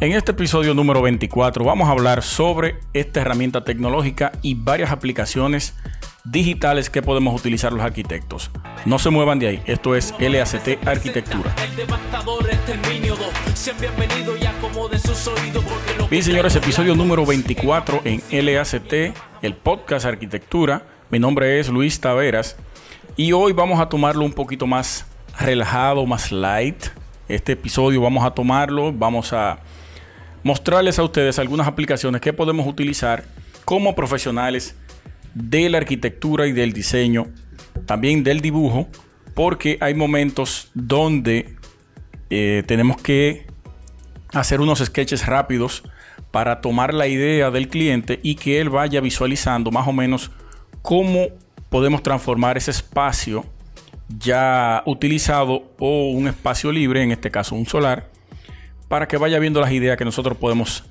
En este episodio número 24 vamos a hablar sobre esta herramienta tecnológica y varias aplicaciones digitales que podemos utilizar los arquitectos. No se muevan de ahí, esto es LACT Arquitectura. Bien señores, episodio número 24 en LACT, el podcast Arquitectura. Mi nombre es Luis Taveras y hoy vamos a tomarlo un poquito más relajado, más light. Este episodio vamos a tomarlo, vamos a mostrarles a ustedes algunas aplicaciones que podemos utilizar como profesionales de la arquitectura y del diseño, también del dibujo, porque hay momentos donde eh, tenemos que hacer unos sketches rápidos para tomar la idea del cliente y que él vaya visualizando más o menos cómo podemos transformar ese espacio ya utilizado o un espacio libre, en este caso un solar, para que vaya viendo las ideas que nosotros podemos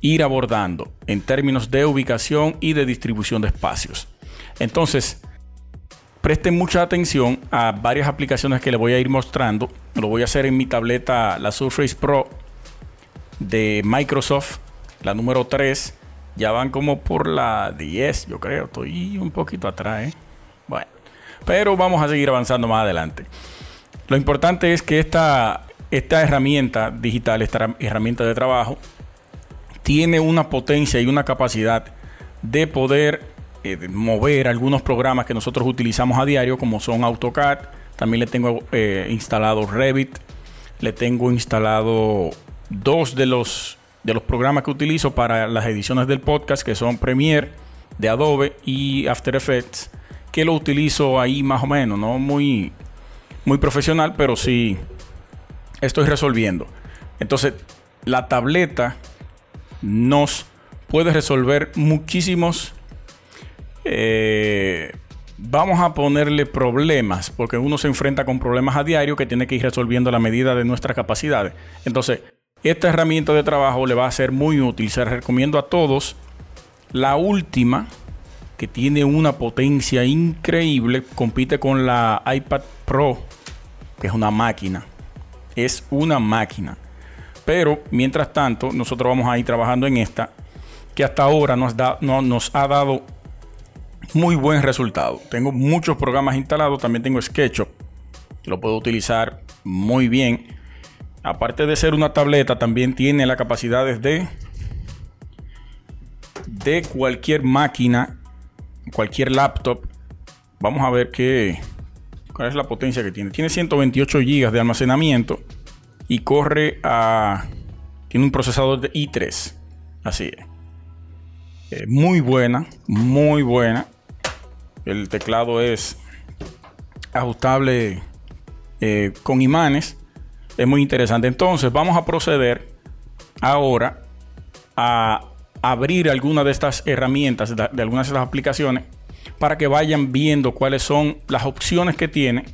ir abordando en términos de ubicación y de distribución de espacios. Entonces, presten mucha atención a varias aplicaciones que les voy a ir mostrando. Lo voy a hacer en mi tableta, la Surface Pro de Microsoft, la número 3. Ya van como por la 10, yo creo. Estoy un poquito atrás, ¿eh? Bueno, pero vamos a seguir avanzando más adelante. Lo importante es que esta esta herramienta digital, esta herramienta de trabajo, tiene una potencia y una capacidad de poder eh, mover algunos programas que nosotros utilizamos a diario, como son AutoCAD. También le tengo eh, instalado Revit. Le tengo instalado dos de los, de los programas que utilizo para las ediciones del podcast, que son Premiere de Adobe y After Effects, que lo utilizo ahí más o menos, no muy, muy profesional, pero sí estoy resolviendo. Entonces, la tableta nos puede resolver muchísimos... Eh, vamos a ponerle problemas, porque uno se enfrenta con problemas a diario que tiene que ir resolviendo a la medida de nuestras capacidades. Entonces, esta herramienta de trabajo le va a ser muy útil. Se recomiendo a todos la última, que tiene una potencia increíble, compite con la iPad Pro, que es una máquina es una máquina. Pero mientras tanto, nosotros vamos a ir trabajando en esta, que hasta ahora nos, da, no, nos ha dado muy buen resultado. Tengo muchos programas instalados, también tengo SketchUp, lo puedo utilizar muy bien. Aparte de ser una tableta, también tiene la capacidad de, de cualquier máquina, cualquier laptop. Vamos a ver qué, ¿Cuál es la potencia que tiene? Tiene 128 GB de almacenamiento y corre a... Tiene un procesador de i3. Así es. Eh, muy buena, muy buena. El teclado es ajustable eh, con imanes. Es muy interesante. Entonces vamos a proceder ahora a abrir alguna de estas herramientas, de algunas de estas aplicaciones para que vayan viendo cuáles son las opciones que tiene,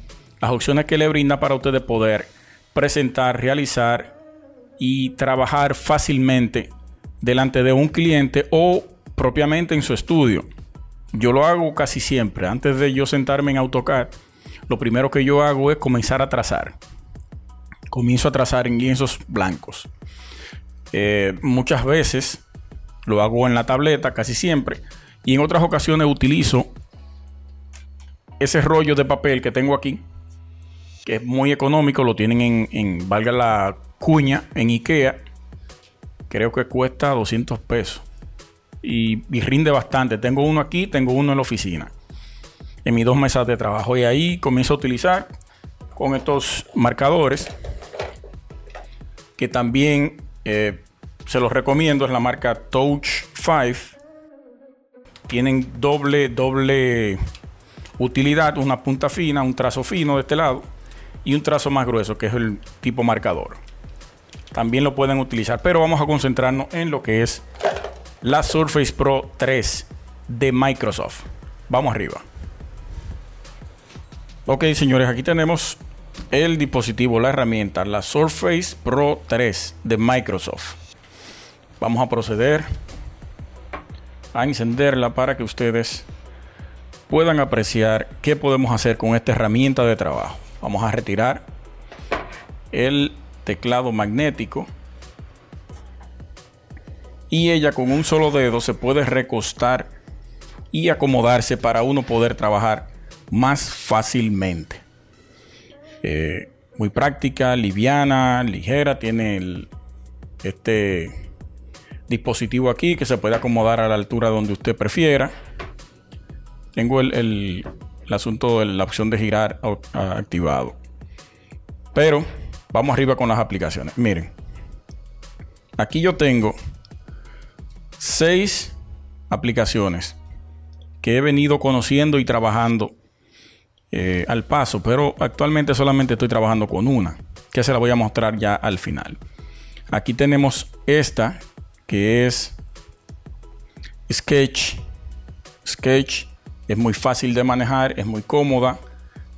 las opciones que le brinda para ustedes poder presentar, realizar y trabajar fácilmente delante de un cliente o propiamente en su estudio. Yo lo hago casi siempre. Antes de yo sentarme en AutoCAD, lo primero que yo hago es comenzar a trazar. Comienzo a trazar en lienzos blancos. Eh, muchas veces lo hago en la tableta, casi siempre y en otras ocasiones utilizo ese rollo de papel que tengo aquí, que es muy económico, lo tienen en, valga la cuña, en Ikea. Creo que cuesta 200 pesos. Y, rinde bastante. Tengo uno aquí, tengo uno en la oficina. En mis dos mesas de trabajo. Y ahí comienzo a utilizar con estos marcadores. Que también eh, se los recomiendo. Es la marca Touch 5 tienen doble, doble utilidad, una punta fina, un trazo fino de este lado y un trazo más grueso, que es el tipo marcador. También lo pueden utilizar, pero vamos a concentrarnos en lo que es la Surface Pro 3 de Microsoft. Vamos arriba. Ok, señores, aquí tenemos el dispositivo, la herramienta, la Surface Pro 3 de Microsoft. Vamos a proceder a encenderla para que ustedes puedan apreciar qué podemos hacer con esta herramienta de trabajo. Vamos a retirar el teclado magnético. y ella con un solo dedo se puede recostar y acomodarse para uno poder trabajar más fácilmente. Eh, muy práctica, liviana, ligera, tiene este dispositivo aquí que se puede acomodar a la altura donde usted prefiera. Tengo el, asunto de la opción de girar activado. Pero vamos arriba con las aplicaciones. Miren, aquí yo tengo seis aplicaciones que he venido conociendo y trabajando eh, al paso, pero actualmente solamente estoy trabajando con una, que se la voy a mostrar ya al final. Aquí tenemos esta, que es Sketch. Sketch es muy fácil de manejar, es muy cómoda.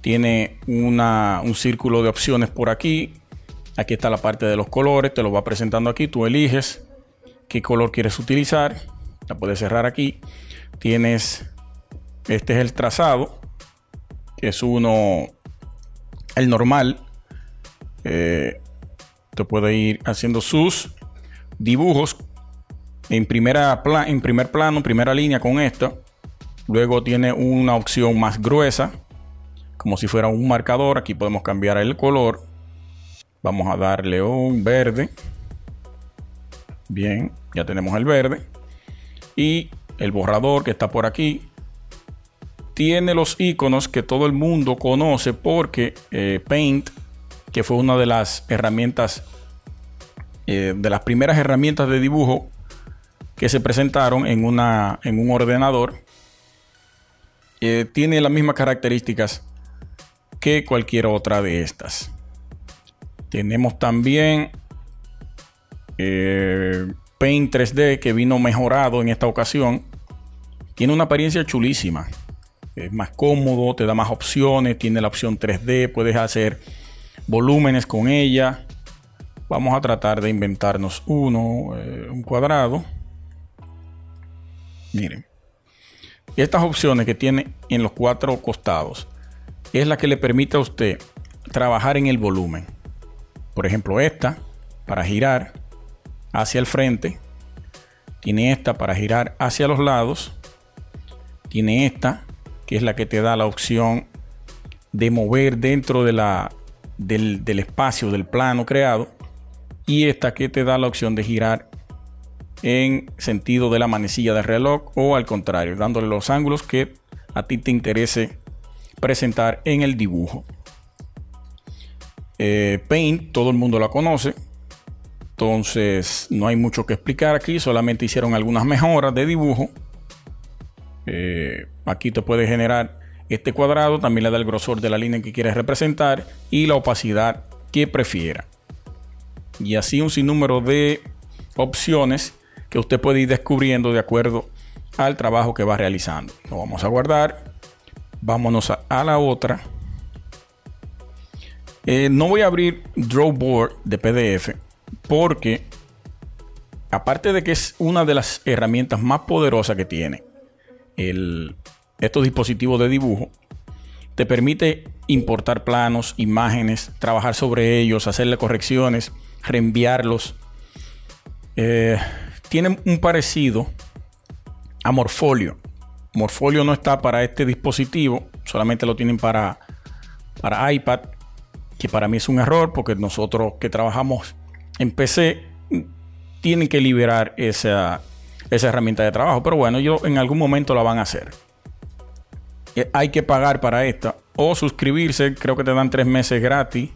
Tiene un círculo de opciones por aquí. Aquí está la parte de los colores, te lo va presentando aquí. Tú eliges qué color quieres utilizar. La puedes cerrar aquí. Tienes, este es el trazado, es uno, el normal. Eh, te puede ir haciendo sus dibujos en, en primer plano, primera línea con esto. Luego tiene una opción más gruesa, como si fuera un marcador. Aquí podemos cambiar el color. Vamos a darle un verde. Bien, ya tenemos el verde. Y el borrador que está por aquí. Tiene los iconos que todo el mundo conoce porque eh, Paint, que fue una de las herramientas, eh, de las primeras herramientas de dibujo que se presentaron en, una, en un ordenador, eh, tiene las mismas características que cualquier otra de estas. Tenemos también eh, Paint 3D que vino mejorado en esta ocasión. Tiene una apariencia chulísima. Es más cómodo, te da más opciones, tiene la opción 3D, puedes hacer volúmenes con ella. Vamos a tratar de inventarnos uno, eh, un cuadrado. Miren. Estas opciones que tiene en los cuatro costados es la que le permite a usted trabajar en el volumen. Por ejemplo, esta para girar hacia el frente. Tiene esta para girar hacia los lados. Tiene esta que es la que te da la opción de mover dentro de la, del, del espacio del plano creado. Y esta que te da la opción de girar en sentido de la manecilla del reloj o al contrario, dándole los ángulos que a ti te interese presentar en el dibujo. Eh, Paint, todo el mundo la conoce, entonces no hay mucho que explicar aquí, solamente hicieron algunas mejoras de dibujo. Eh, aquí te puede generar este cuadrado, también le da el grosor de la línea que quieres representar y la opacidad que prefiera. Y así un sinnúmero de opciones que usted puede ir descubriendo de acuerdo al trabajo que va realizando. Lo vamos a guardar. Vámonos a, la otra. Eh, no voy a abrir Drawboard de PDF porque aparte de que es una de las herramientas más poderosas que tiene estos dispositivos de dibujo, te permite importar planos, imágenes, trabajar sobre ellos, hacerle correcciones, reenviarlos. Eh, tiene un parecido a Morfolio. Morfolio no está para este dispositivo, solamente lo tienen para, para iPad, que para mí es un error porque nosotros que trabajamos en PC tienen que liberar esa, esa herramienta de trabajo. Pero bueno, yo en algún momento la van a hacer. Eh, hay que pagar para esta o suscribirse, creo que te dan tres meses gratis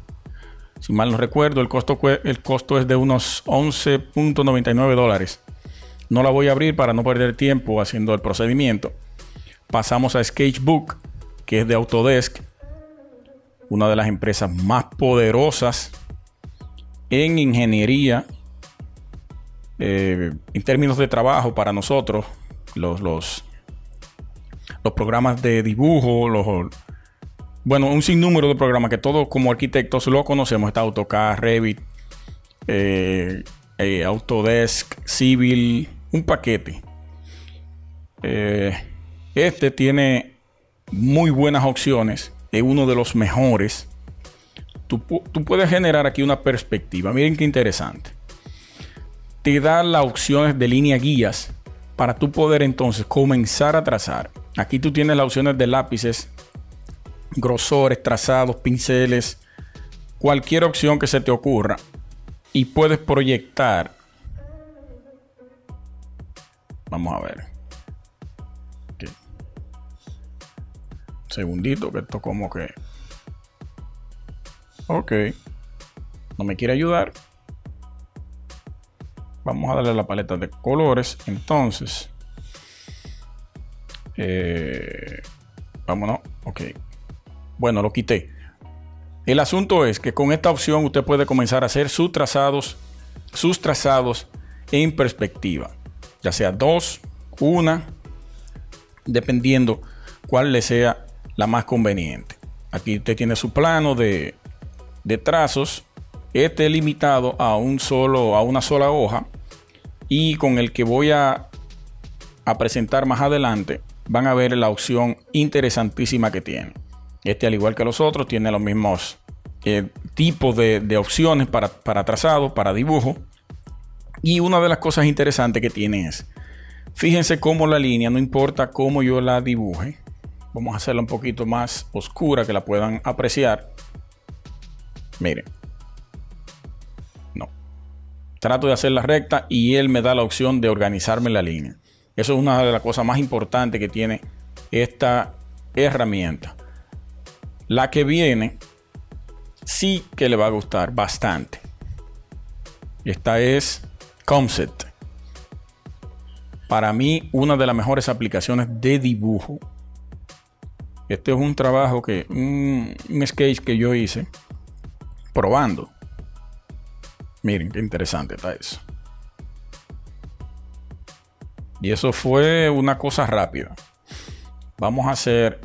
si mal no recuerdo, el costo, el costo es de unos 11.99 dólares. No la voy a abrir para no perder tiempo haciendo el procedimiento. Pasamos a Sketchbook, que es de Autodesk, una de las empresas más poderosas en ingeniería, eh, en términos de trabajo para nosotros, los, los, programas de dibujo, los, bueno, un sinnúmero de programas que todos como arquitectos lo conocemos. Está AutoCAD, Revit, eh, eh, Autodesk, Civil, un paquete. Eh, este tiene muy buenas opciones. Es uno de los mejores. Tú, tú puedes generar aquí una perspectiva. Miren qué interesante. te da las opciones de línea guías para tú poder entonces comenzar a trazar. Aquí tú tienes las opciones de lápices, grosores, trazados, pinceles, cualquier opción que se te ocurra y puedes proyectar. Vamos a ver. Segundito, que esto como que... Ok. No me quiere ayudar. Vamos a darle la paleta de colores. Entonces. Eh, vámonos. Ok. Bueno, lo quité. El asunto es que con esta opción usted puede comenzar a hacer sus trazados, sus trazados en perspectiva. Sea dos, una, dependiendo cuál le sea la más conveniente. Aquí usted tiene su plano de, trazos. Este limitado a un solo, a una sola hoja. Y con el que voy a, a presentar más adelante, van a ver la opción interesantísima que tiene. Este, al igual que los otros, tiene los mismos eh, tipos de, de, opciones para, para trazado, para dibujo. Y una de las cosas interesantes que tiene es, fíjense cómo la línea, no importa cómo yo la dibuje, Vamos a hacerla un poquito más oscura que la puedan apreciar. Miren. No. Trato de hacerla recta y él me da la opción de organizarme la línea. Eso es una de las cosas más importantes que tiene esta herramienta. La que viene sí que le va a gustar bastante. Esta es Comset. Para mí, una de las mejores aplicaciones de dibujo este es un trabajo que, un, sketch que yo hice probando. Miren qué interesante está eso. Y eso fue una cosa rápida. Vamos a hacer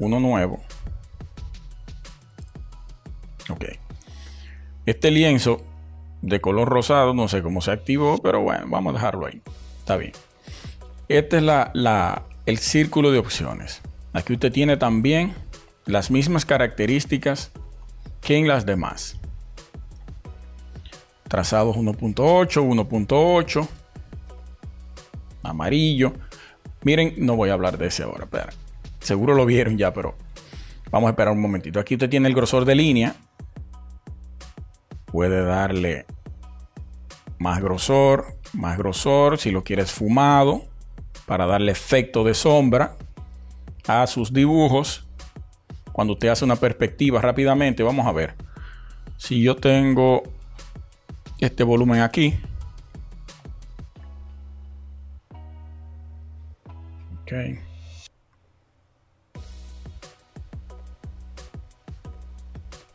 uno nuevo. Ok. Este lienzo de color rosado, no sé cómo se activó, pero bueno, vamos a dejarlo ahí. Está bien. Esta es la, el círculo de opciones. Aquí usted tiene también las mismas características que en las demás. Trazados 1.8, 1.8, amarillo. Miren, no voy a hablar de ese ahora, pero seguro lo vieron ya, pero vamos a esperar un momentito. Aquí usted tiene el grosor de línea. Puede darle más grosor, más grosor, si lo quieres fumado para darle efecto de sombra a sus dibujos. Cuando usted hace una perspectiva rápidamente, vamos a ver. Si yo tengo este volumen aquí. Ok.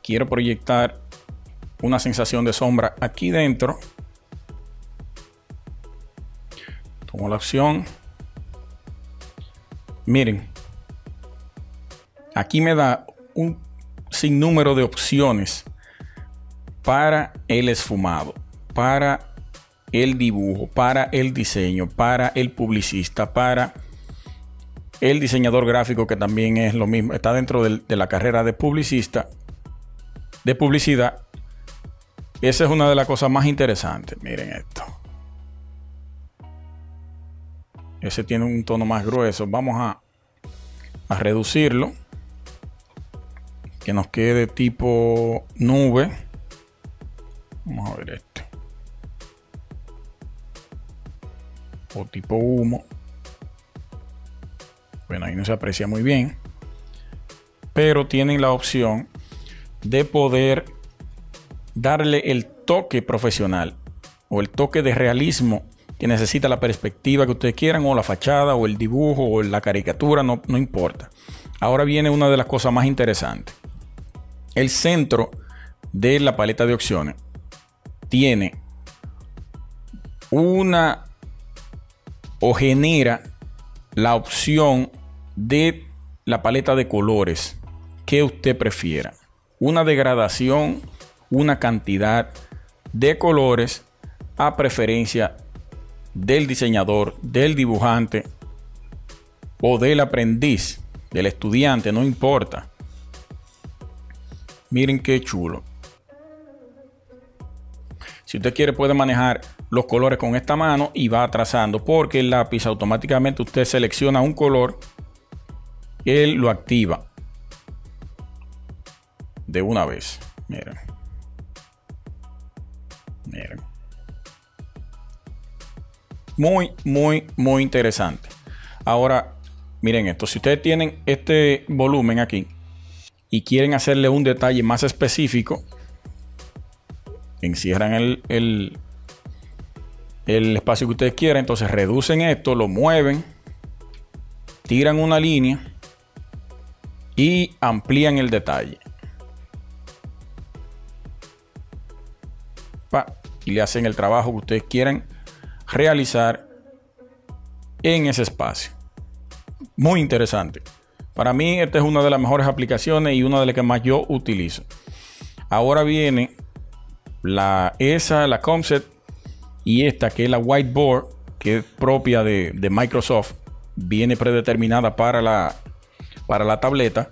Quiero proyectar una sensación de sombra aquí dentro. La opción Miren, aquí me da un sinnúmero de opciones para el esfumado, para el dibujo, para el diseño, para el publicista, para el diseñador gráfico que también es lo mismo, está dentro de la carrera de publicista, de publicidad. Esa es una de las cosas más interesantes. Miren esto. Ese tiene un tono más grueso. Vamos a, a reducirlo. Que nos quede tipo nube. Vamos a ver este. O tipo humo. Bueno, ahí no se aprecia muy bien. Pero tienen la opción de poder darle el toque profesional o el toque de realismo que necesita la perspectiva que ustedes quieran, o la fachada, o el dibujo, o la caricatura, no, no importa. Ahora viene una de las cosas más interesantes. El centro de la paleta de opciones tiene una o genera la opción de la paleta de colores que usted prefiera. Una degradación, una cantidad de colores a preferencia del diseñador, del dibujante o del aprendiz, del estudiante, no importa. Miren qué chulo. Si usted quiere puede manejar los colores con esta mano y va trazando porque el lápiz automáticamente usted selecciona un color, él lo activa de una vez. Miren. Miren. Muy, muy, muy interesante. Ahora, miren esto. Si ustedes tienen este volumen aquí y quieren hacerle un detalle más específico, encierran el, el, el espacio que ustedes quieran. Entonces reducen esto, lo mueven, tiran una línea y amplían el detalle. y le hacen el trabajo que ustedes quieran realizar en ese espacio. Muy interesante. Para mí esta es una de las mejores aplicaciones y una de las que más yo utilizo. Ahora viene la esa, la Concept y esta que es la Whiteboard, que es propia de, de Microsoft, viene predeterminada para la, para la tableta.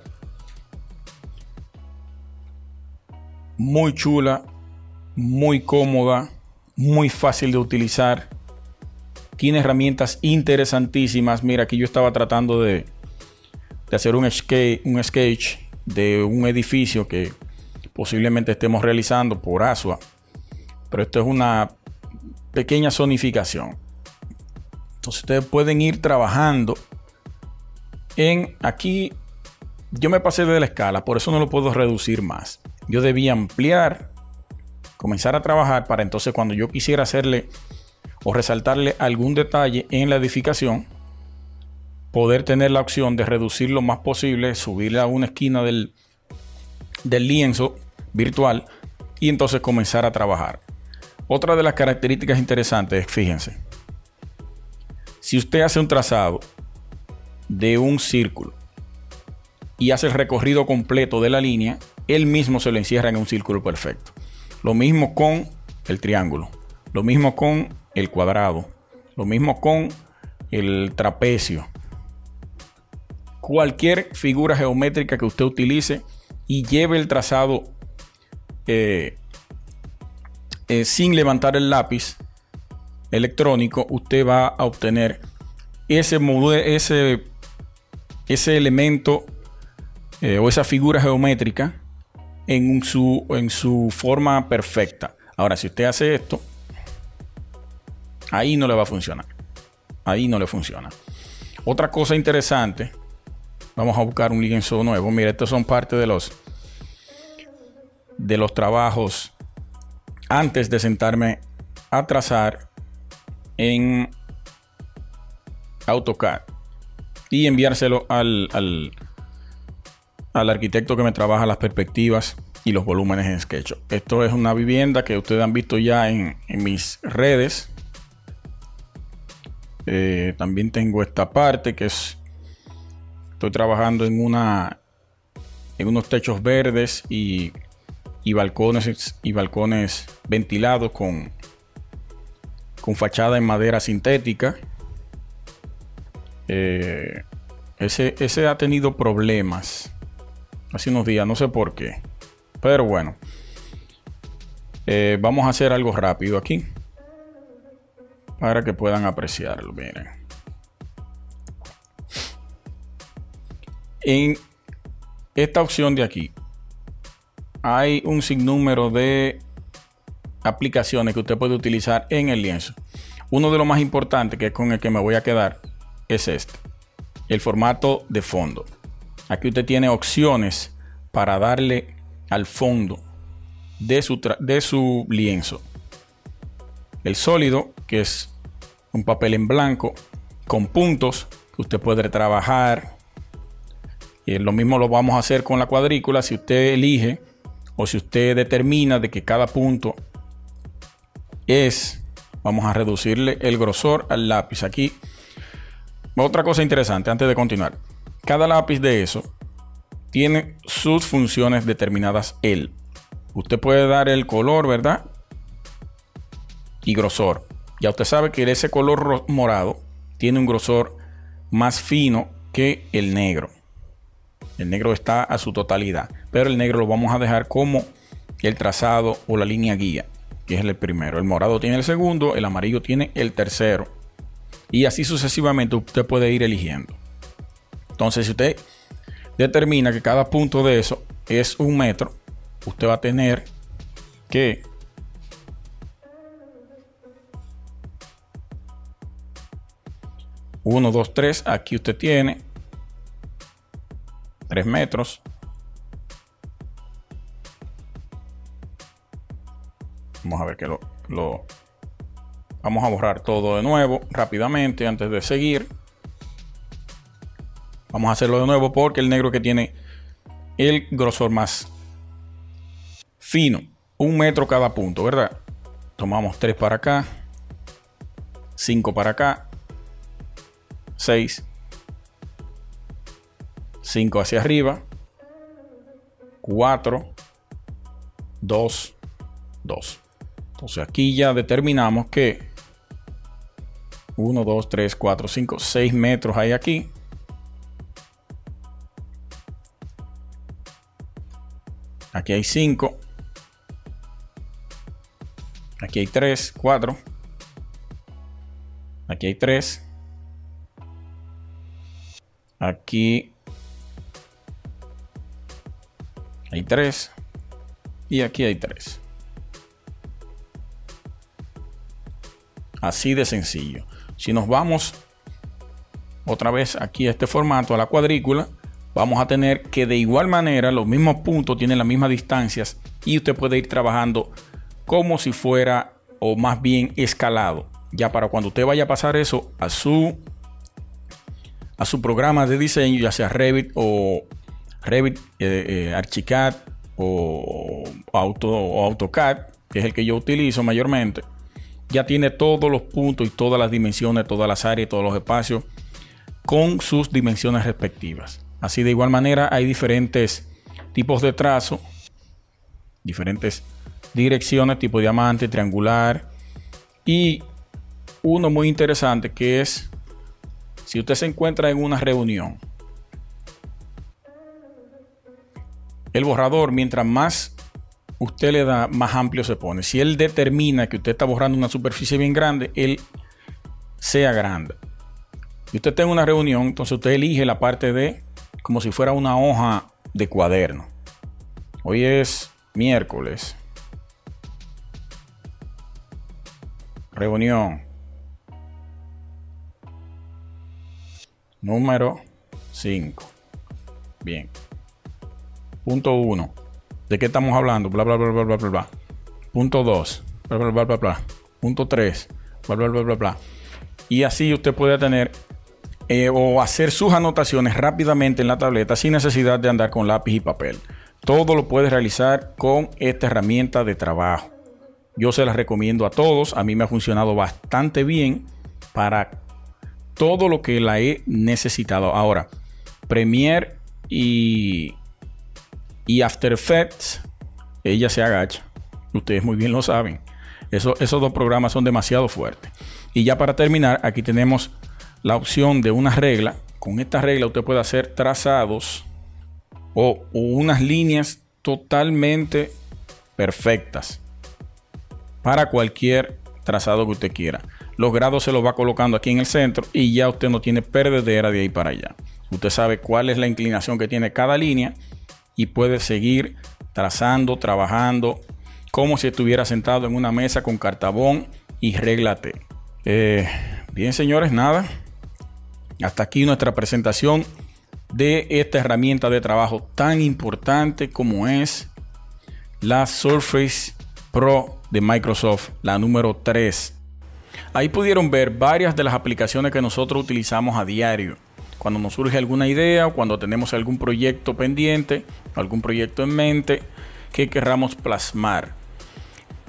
Muy chula, muy cómoda, muy fácil de utilizar. Tiene herramientas interesantísimas. Mira, aquí yo estaba tratando de, de hacer un sketch, un sketch de un edificio que posiblemente estemos realizando por ASUA. Pero esto es una pequeña zonificación. Entonces ustedes pueden ir trabajando en aquí. Yo me pasé de la escala, por eso no lo puedo reducir más. Yo debía ampliar comenzar a trabajar para entonces cuando yo quisiera hacerle o resaltarle algún detalle en la edificación, poder tener la opción de reducir lo más posible, subirle a una esquina del, del lienzo virtual y entonces comenzar a trabajar. Otra de las características interesantes es, fíjense, si usted hace un trazado de un círculo y hace el recorrido completo de la línea, él mismo se lo encierra en un círculo perfecto. Lo mismo con el triángulo. Lo mismo con el cuadrado. Lo mismo con el trapecio. Cualquier figura geométrica que usted utilice y lleve el trazado eh, eh, sin levantar el lápiz electrónico, usted va a obtener ese, ese, ese elemento eh, o esa figura geométrica en su, en su forma perfecta. Ahora, si usted hace esto, ahí no le va a funcionar. Ahí no le funciona. Otra cosa interesante, vamos a buscar un lienzo nuevo. Mira, estos son parte de los de los trabajos antes de sentarme a trazar en AutoCAD y enviárselo al, al, al arquitecto que me trabaja las perspectivas y los volúmenes en SketchUp. Esto es una vivienda que ustedes han visto ya en, mis redes. Eh, también tengo esta parte que es estoy trabajando en una en unos techos verdes y, y balcones y balcones ventilados con con fachada en madera sintética. Eh, ese, ese ha tenido problemas hace unos días, no sé por qué. Pero bueno, eh, vamos a hacer algo rápido aquí para que puedan apreciarlo. Miren. En esta opción de aquí hay un sinnúmero de aplicaciones que usted puede utilizar en el lienzo. Uno de los más importantes, que es con el que me voy a quedar, es este. El formato de fondo. Aquí usted tiene opciones para darle al fondo de su, de su lienzo. El sólido, que es un papel en blanco con puntos que usted puede trabajar. Y lo mismo lo vamos a hacer con la cuadrícula. Si usted elige o si usted determina de que cada punto es, vamos a reducirle el grosor al lápiz. Aquí, otra cosa interesante antes de continuar. Cada lápiz de eso tiene sus funciones determinadas él. Usted puede dar el color, ¿verdad? Y grosor. Ya usted sabe que ese color morado tiene un grosor más fino que el negro. El negro está a su totalidad, pero el negro lo vamos a dejar como el trazado o la línea guía. que es el primero. El morado tiene el segundo, el amarillo tiene el tercero. Y así sucesivamente usted puede ir eligiendo. Entonces, si usted determina que cada punto de eso es un metro, usted va a tener que Uno, dos, tres. Aquí usted tiene 3 metros. Vamos a ver que lo, lo, Vamos a borrar todo de nuevo rápidamente antes de seguir. Vamos a hacerlo de nuevo porque el negro que tiene el grosor más fino. Un metro cada punto, ¿verdad? Tomamos 3 para acá. 5 para acá. 6. 5 hacia arriba. 4. 2. 2. Entonces aquí ya determinamos que 1, 2, 3, 4, 5, 6 metros hay aquí. Aquí hay 5. Aquí hay 3, 4. Aquí hay 3. Aquí hay 3. Y aquí hay 3. Así de sencillo. Si nos vamos otra vez aquí a este formato, a la cuadrícula, vamos a tener que de igual manera los mismos puntos tienen las mismas distancias y usted puede ir trabajando como si fuera o más bien escalado. Ya para cuando usted vaya a pasar eso a su a su programa de diseño, ya sea Revit o Revit, eh, eh, Archicad o, Auto, o AutoCAD, que es el que yo utilizo mayormente ya tiene todos los puntos y todas las dimensiones, todas las áreas, todos los espacios con sus dimensiones respectivas. Así de igual manera hay diferentes tipos de trazo, diferentes direcciones, tipo diamante, triangular y uno muy interesante que es si usted se encuentra en una reunión, el borrador mientras más usted le da más amplio se pone. Si él determina que usted está borrando una superficie bien grande, él sea grande. Y usted tenga una reunión, entonces usted elige la parte de como si fuera una hoja de cuaderno. Hoy es miércoles. Reunión. Número 5. Bien. Punto 1 ¿De qué estamos hablando? Bla, bla, bla, bla, bla, bla, bla. Punto 2. Bla, bla, bla, bla, bla. Punto 3. Bla, bla, bla, bla, bla. Y así usted puede tener eh, o hacer sus anotaciones rápidamente en la tableta sin necesidad de andar con lápiz y papel. Todo lo puede realizar con esta herramienta de trabajo. Yo se la recomiendo a todos. A mí me ha funcionado bastante bien para todo lo que la he necesitado. Ahora, Premiere y After Effects, ella se agacha. Ustedes muy bien lo saben. Eso, esos dos programas son demasiado fuertes. Y ya para terminar, aquí tenemos la opción de una regla. Con esta regla usted puede hacer trazados o, unas líneas totalmente perfectas para cualquier trazado que usted quiera. Los grados se los va colocando aquí en el centro y ya usted no tiene perdedera de ahí para allá. Usted sabe cuál es la inclinación que tiene cada línea y puedes seguir trazando, trabajando, como si estuviera sentado en una mesa con cartabón y réglate. Eh, bien, señores, nada. Hasta aquí nuestra presentación de esta herramienta de trabajo tan importante como es la Surface Pro de Microsoft, la número 3. Ahí pudieron ver varias de las aplicaciones que nosotros utilizamos a diario cuando nos surge alguna idea cuando tenemos algún proyecto pendiente, algún proyecto en mente que querramos plasmar.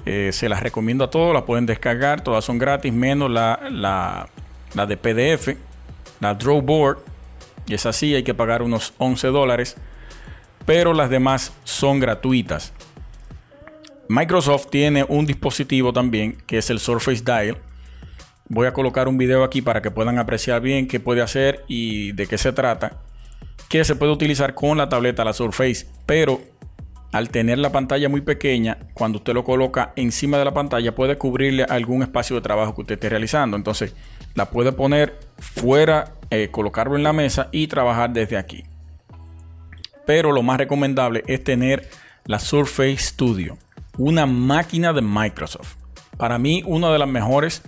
Eh, se las recomiendo a todos, la pueden descargar, todas son gratis, menos la, la, de PDF, la Drawboard, y es así, hay que pagar unos 11 dólares, pero las demás son gratuitas. Microsoft tiene un dispositivo también que es el Surface Dial, Voy a colocar un video aquí para que puedan apreciar bien qué puede hacer y de qué se trata. Que se puede utilizar con la tableta, la Surface, pero al tener la pantalla muy pequeña, cuando usted lo coloca encima de la pantalla, puede cubrirle algún espacio de trabajo que usted esté realizando. Entonces, la puede poner fuera, eh, colocarlo en la mesa y trabajar desde aquí. Pero lo más recomendable es tener la Surface Studio, una máquina de Microsoft. Para mí, una de las mejores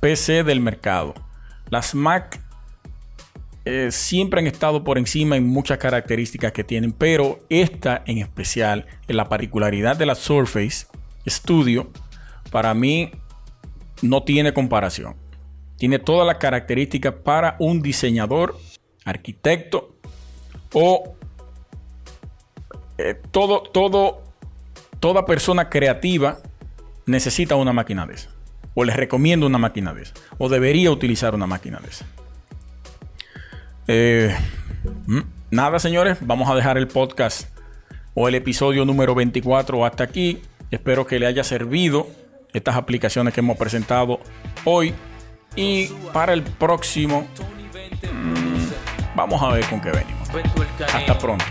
PC del mercado. Las Mac eh, siempre han estado por encima en muchas características que tienen, pero esta en especial, en la particularidad de la Surface Studio, para mí no tiene comparación. Tiene todas las características para un diseñador, arquitecto o eh, todo, todo, toda persona creativa necesita una máquina de esa. O les recomiendo una máquina de esa. O debería utilizar una máquina de esa. Eh, mm, nada, señores, vamos a dejar el podcast o el episodio número 24 hasta aquí. Espero que le haya servido estas aplicaciones que hemos presentado hoy. Y para el próximo, mm, vamos a ver con qué venimos. Hasta pronto.